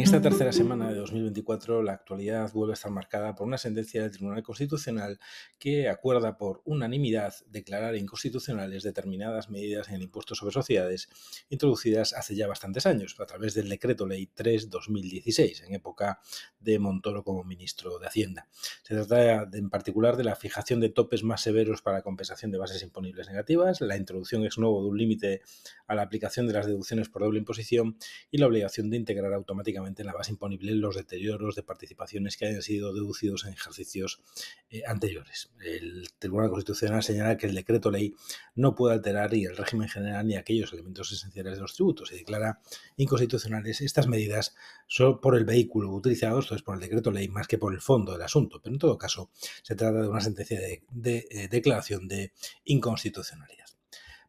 En esta tercera semana de 2024, la actualidad vuelve a estar marcada por una sentencia del Tribunal Constitucional que acuerda por unanimidad declarar inconstitucionales determinadas medidas en el impuesto sobre sociedades introducidas hace ya bastantes años a través del Decreto Ley 3-2016, en época de Montoro como ministro de Hacienda. Se trata en particular de la fijación de topes más severos para compensación de bases imponibles negativas, la introducción ex novo de un límite a la aplicación de las deducciones por doble imposición y la obligación de integrar automáticamente en la base imponible los deterioros de participaciones que hayan sido deducidos en ejercicios eh, anteriores. El Tribunal Constitucional señala que el decreto ley no puede alterar ni el régimen general ni aquellos elementos esenciales de los tributos y declara inconstitucionales estas medidas solo por el vehículo utilizado, esto es por el decreto ley, más que por el fondo del asunto. Pero en todo caso, se trata de una sentencia de, eh, declaración de inconstitucionalidad.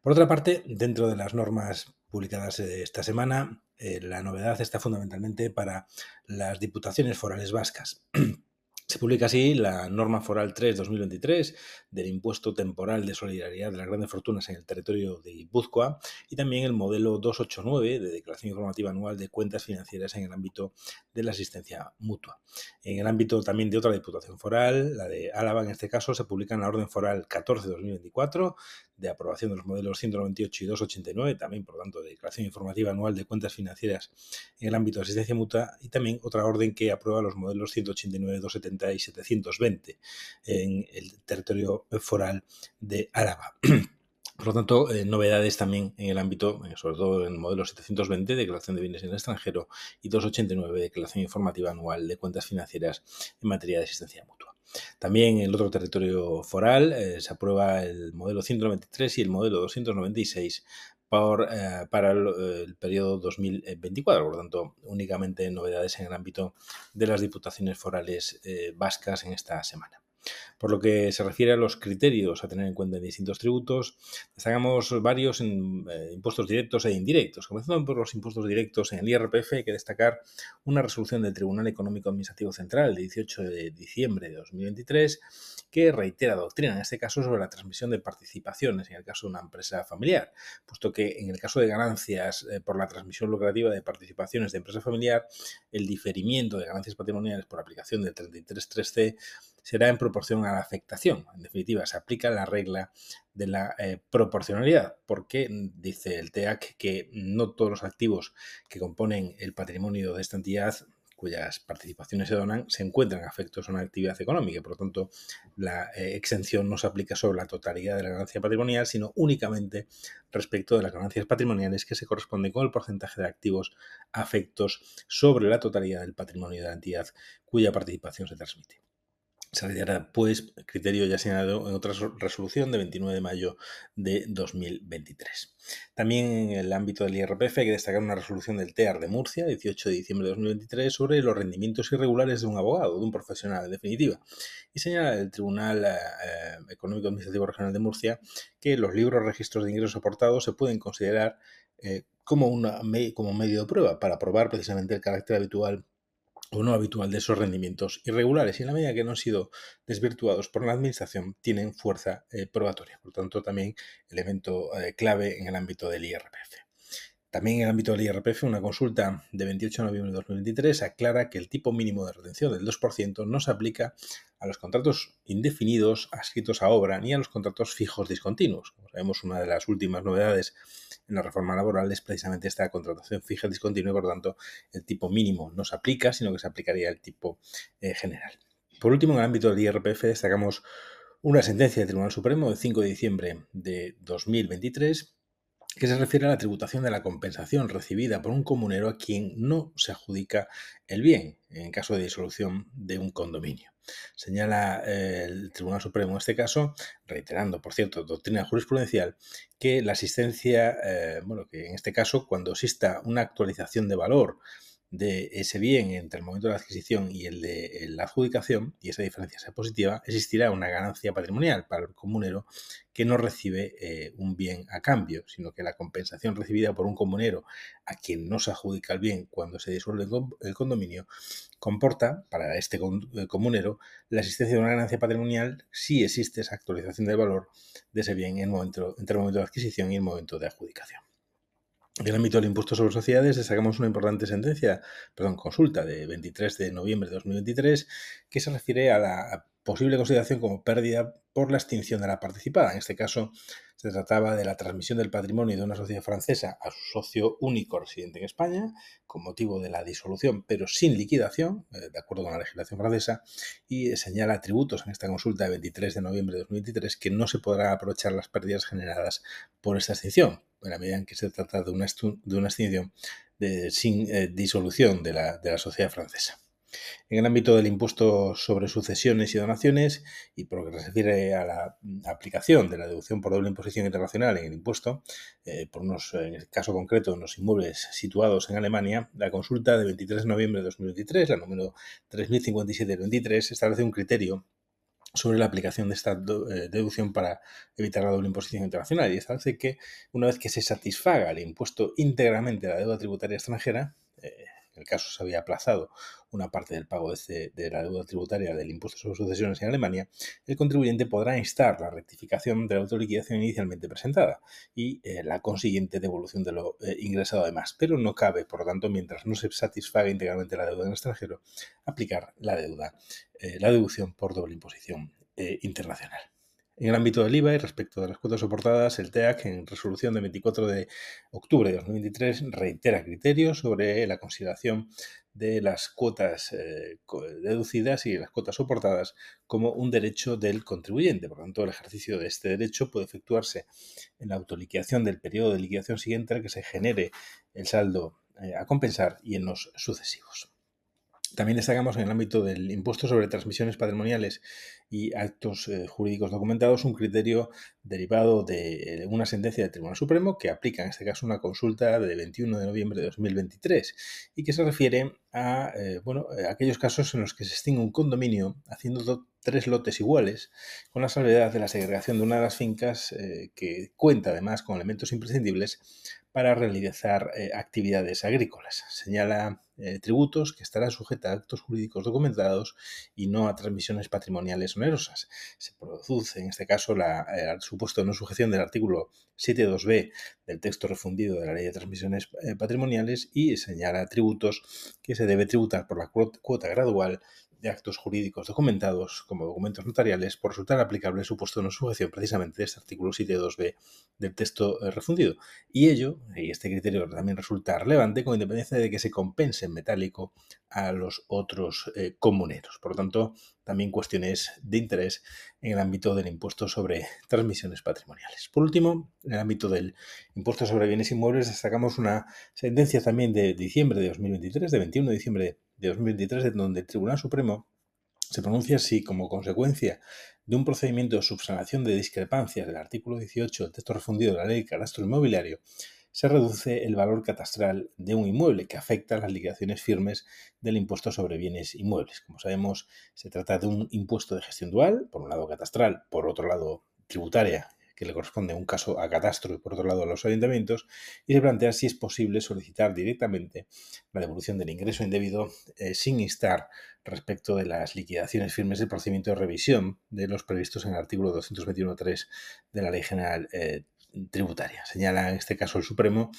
Por otra parte, dentro de las normas publicadas eh, esta semana, la novedad está fundamentalmente para las diputaciones forales vascas. Publica así la norma foral 3-2023 del impuesto temporal de solidaridad de las grandes fortunas en el territorio de Guipúzcoa y también el modelo 289 de declaración informativa anual de cuentas financieras en el ámbito de la asistencia mutua. En el ámbito también de otra diputación foral, la de Álava en este caso, se publica en la orden foral 14-2024 de aprobación de los modelos 198 y 289, también por tanto de declaración informativa anual de cuentas financieras en el ámbito de asistencia mutua y también otra orden que aprueba los modelos 189, 270 y 720 en el territorio foral de Álava. Por lo tanto, eh, novedades también en el ámbito, eh, sobre todo en el modelo 720, declaración de bienes en el extranjero, y 289, declaración informativa anual de cuentas financieras en materia de asistencia mutua. También en el otro territorio foral eh, se aprueba el modelo 193 y el modelo 296 eh, para el, periodo 2024. Por lo tanto, únicamente novedades en el ámbito de las diputaciones forales eh, vascas en esta semana. Por lo que se refiere a los criterios a tener en cuenta en distintos tributos, destacamos varios eh, impuestos directos e indirectos. Comenzando por los impuestos directos en el IRPF, hay que destacar una resolución del Tribunal Económico Administrativo Central de 18 de diciembre de 2023 que reitera doctrina, en este caso, sobre la transmisión de participaciones en el caso de una empresa familiar, puesto que en el caso de ganancias eh, por la transmisión lucrativa de participaciones de empresa familiar, el diferimiento de ganancias patrimoniales por aplicación del 33.3c será en proporción a la afectación. En definitiva, se aplica la regla de la eh, proporcionalidad, porque dice el TEAC que no todos los activos que componen el patrimonio de esta entidad cuyas participaciones se donan se encuentran afectos a una actividad económica por lo tanto la eh, exención no se aplica sobre la totalidad de la ganancia patrimonial, sino únicamente respecto de las ganancias patrimoniales que se corresponden con el porcentaje de activos afectos sobre la totalidad del patrimonio de la entidad cuya participación se transmite. Se retirará, pues, criterio ya señalado en otra resolución de 29 de mayo de 2023. También en el ámbito del IRPF hay que destacar una resolución del TEAR de Murcia, 18 de diciembre de 2023, sobre los rendimientos irregulares de un abogado, de un profesional, en definitiva. Y señala el Tribunal eh, Económico Administrativo Regional de Murcia que los libros registros de ingresos aportados se pueden considerar eh, como, una, como medio de prueba para probar precisamente el carácter habitual o no habitual de esos rendimientos irregulares y en la medida que no han sido desvirtuados por la Administración tienen fuerza eh, probatoria. Por tanto, también elemento eh, clave en el ámbito del IRPF. También en el ámbito del IRPF, una consulta de 28 de noviembre de 2023 aclara que el tipo mínimo de retención del 2% no se aplica a los contratos indefinidos adscritos a obra ni a los contratos fijos discontinuos. Como sabemos, una de las últimas novedades en la reforma laboral es precisamente esta contratación fija discontinua y por lo tanto el tipo mínimo no se aplica, sino que se aplicaría el tipo eh, general. Por último, en el ámbito del IRPF destacamos una sentencia del Tribunal Supremo de 5 de diciembre de 2023 que se refiere a la tributación de la compensación recibida por un comunero a quien no se adjudica el bien en caso de disolución de un condominio. Señala eh, el Tribunal Supremo en este caso, reiterando, por cierto, doctrina jurisprudencial, que la asistencia, eh, bueno, que en este caso, cuando exista una actualización de valor de ese bien entre el momento de la adquisición y el de la adjudicación, y esa diferencia sea positiva, existirá una ganancia patrimonial para el comunero que no recibe eh, un bien a cambio, sino que la compensación recibida por un comunero a quien no se adjudica el bien cuando se disuelve el condominio comporta para este comunero la existencia de una ganancia patrimonial si existe esa actualización del valor de ese bien en entre el momento de adquisición y el momento de adjudicación. En el ámbito del impuesto sobre sociedades destacamos una importante sentencia, perdón, consulta de 23 de noviembre de 2023 que se refiere a la posible consideración como pérdida por la extinción de la participada. En este caso, se trataba de la transmisión del patrimonio de una sociedad francesa a su socio único residente en España, con motivo de la disolución, pero sin liquidación, eh, de acuerdo con la legislación francesa, y señala atributos en esta consulta de 23 de noviembre de 2023 que no se podrán aprovechar las pérdidas generadas por esta extinción, en la medida en que se trata de una, de una extinción sin eh, disolución de la sociedad francesa. En el ámbito del impuesto sobre sucesiones y donaciones, y por lo que se refiere a la aplicación de la deducción por doble imposición internacional en el impuesto, eh, por unos, en el caso concreto, en los inmuebles situados en Alemania, la consulta de 23 de noviembre de 2023, la número 3057-23, establece un criterio sobre la aplicación de esta eh, deducción para evitar la doble imposición internacional y establece que una vez que se satisfaga el impuesto íntegramente a la deuda tributaria extranjera, el caso se había aplazado una parte del pago de, la deuda tributaria del impuesto sobre sucesiones en Alemania, el contribuyente podrá instar la rectificación de la autoliquidación inicialmente presentada y eh, la consiguiente devolución de lo eh, ingresado además. Pero no cabe, por lo tanto, mientras no se satisfaga integralmente la deuda en el extranjero, aplicar la deuda, eh, la deducción por doble imposición internacional. En el ámbito del IVA y respecto de las cuotas soportadas, el TEAC, en resolución de 24 de octubre de 2023, reitera criterios sobre la consideración de las cuotas eh, deducidas y las cuotas soportadas como un derecho del contribuyente. Por lo tanto, el ejercicio de este derecho puede efectuarse en la autoliquidación del periodo de liquidación siguiente al que se genere el saldo eh, a compensar y en los sucesivos. También destacamos en el ámbito del impuesto sobre transmisiones patrimoniales y actos eh, jurídicos documentados un criterio derivado de una sentencia del Tribunal Supremo que aplica en este caso una consulta de 21 de noviembre de 2023 y que se refiere a eh, bueno, eh, aquellos casos en los que se extingue un condominio haciendo tres lotes iguales, con la salvedad de la segregación de una de las fincas que cuenta además con elementos imprescindibles para realizar actividades agrícolas. Señala tributos que estará sujeta a actos jurídicos documentados y no a transmisiones patrimoniales onerosas. Se produce en este caso la, eh, supuesto no sujeción del artículo 7.2b del texto refundido de la Ley de Transmisiones eh, Patrimoniales y señala tributos que se debe tributar por la cuota gradual de actos jurídicos documentados como documentos notariales por resultar aplicable supuesto no sujeción precisamente de este artículo 7.2b del texto eh, refundido. Y ello, y este criterio también resulta relevante con independencia de que se compense en metálico a los otros eh, comuneros. Por lo tanto, también cuestiones de interés en el ámbito del impuesto sobre transmisiones patrimoniales. Por último, en el ámbito del impuesto sobre bienes inmuebles, destacamos una sentencia también de diciembre de 2023, de 21 de diciembre de 2023, en donde el Tribunal Supremo se pronuncia si, como consecuencia de un procedimiento de subsanación de discrepancias del artículo 18 del texto refundido de la Ley de Cadastro Inmobiliario, se reduce el valor catastral de un inmueble que afecta a las liquidaciones firmes del impuesto sobre bienes inmuebles. Como sabemos, se trata de un impuesto de gestión dual, por un lado catastral, por otro lado tributaria que le corresponde un caso a catastro y por otro lado a los ayuntamientos, y se plantea si es posible solicitar directamente la devolución del ingreso indebido eh, sin instar respecto de las liquidaciones firmes del procedimiento de revisión de los previstos en el artículo 221.3 de la Ley General eh, tributaria. Señala en este caso el Supremo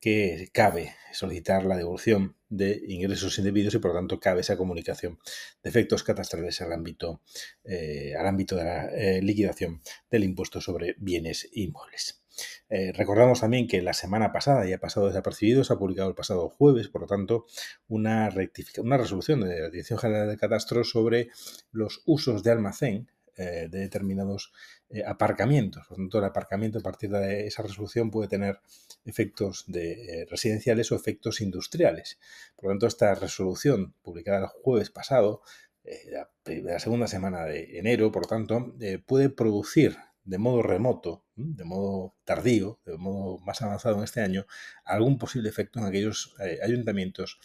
que cabe solicitar la devolución de ingresos indebidos y por lo tanto cabe esa comunicación de efectos catastrales al ámbito, eh, al ámbito de la eh, liquidación del impuesto sobre bienes inmuebles. Eh, recordamos también que la semana pasada, ya ha pasado desapercibido, se ha publicado el pasado jueves, por lo tanto, una, una resolución de la Dirección General de Catastro sobre los usos de almacén de determinados eh, aparcamientos. Por lo tanto, el aparcamiento a partir de esa resolución puede tener efectos de, eh, residenciales o efectos industriales. Por lo tanto, esta resolución publicada el jueves pasado, eh, la, segunda semana de enero, por tanto, puede producir de modo remoto, de modo tardío, de modo más avanzado en este año, algún posible efecto en aquellos ayuntamientos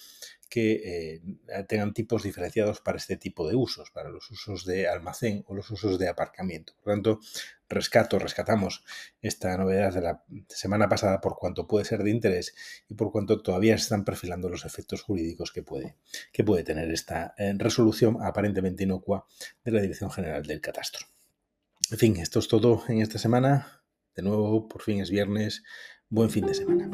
que eh, tengan tipos diferenciados para este tipo de usos, para los usos de almacén o los usos de aparcamiento. Por tanto, rescato, rescatamos esta novedad de la semana pasada por cuanto puede ser de interés y por cuanto todavía se están perfilando los efectos jurídicos que puede, que puede tener esta eh, resolución aparentemente inocua de la Dirección General del Catastro. En fin, esto es todo en esta semana. De nuevo, por fin es viernes. Buen fin de semana.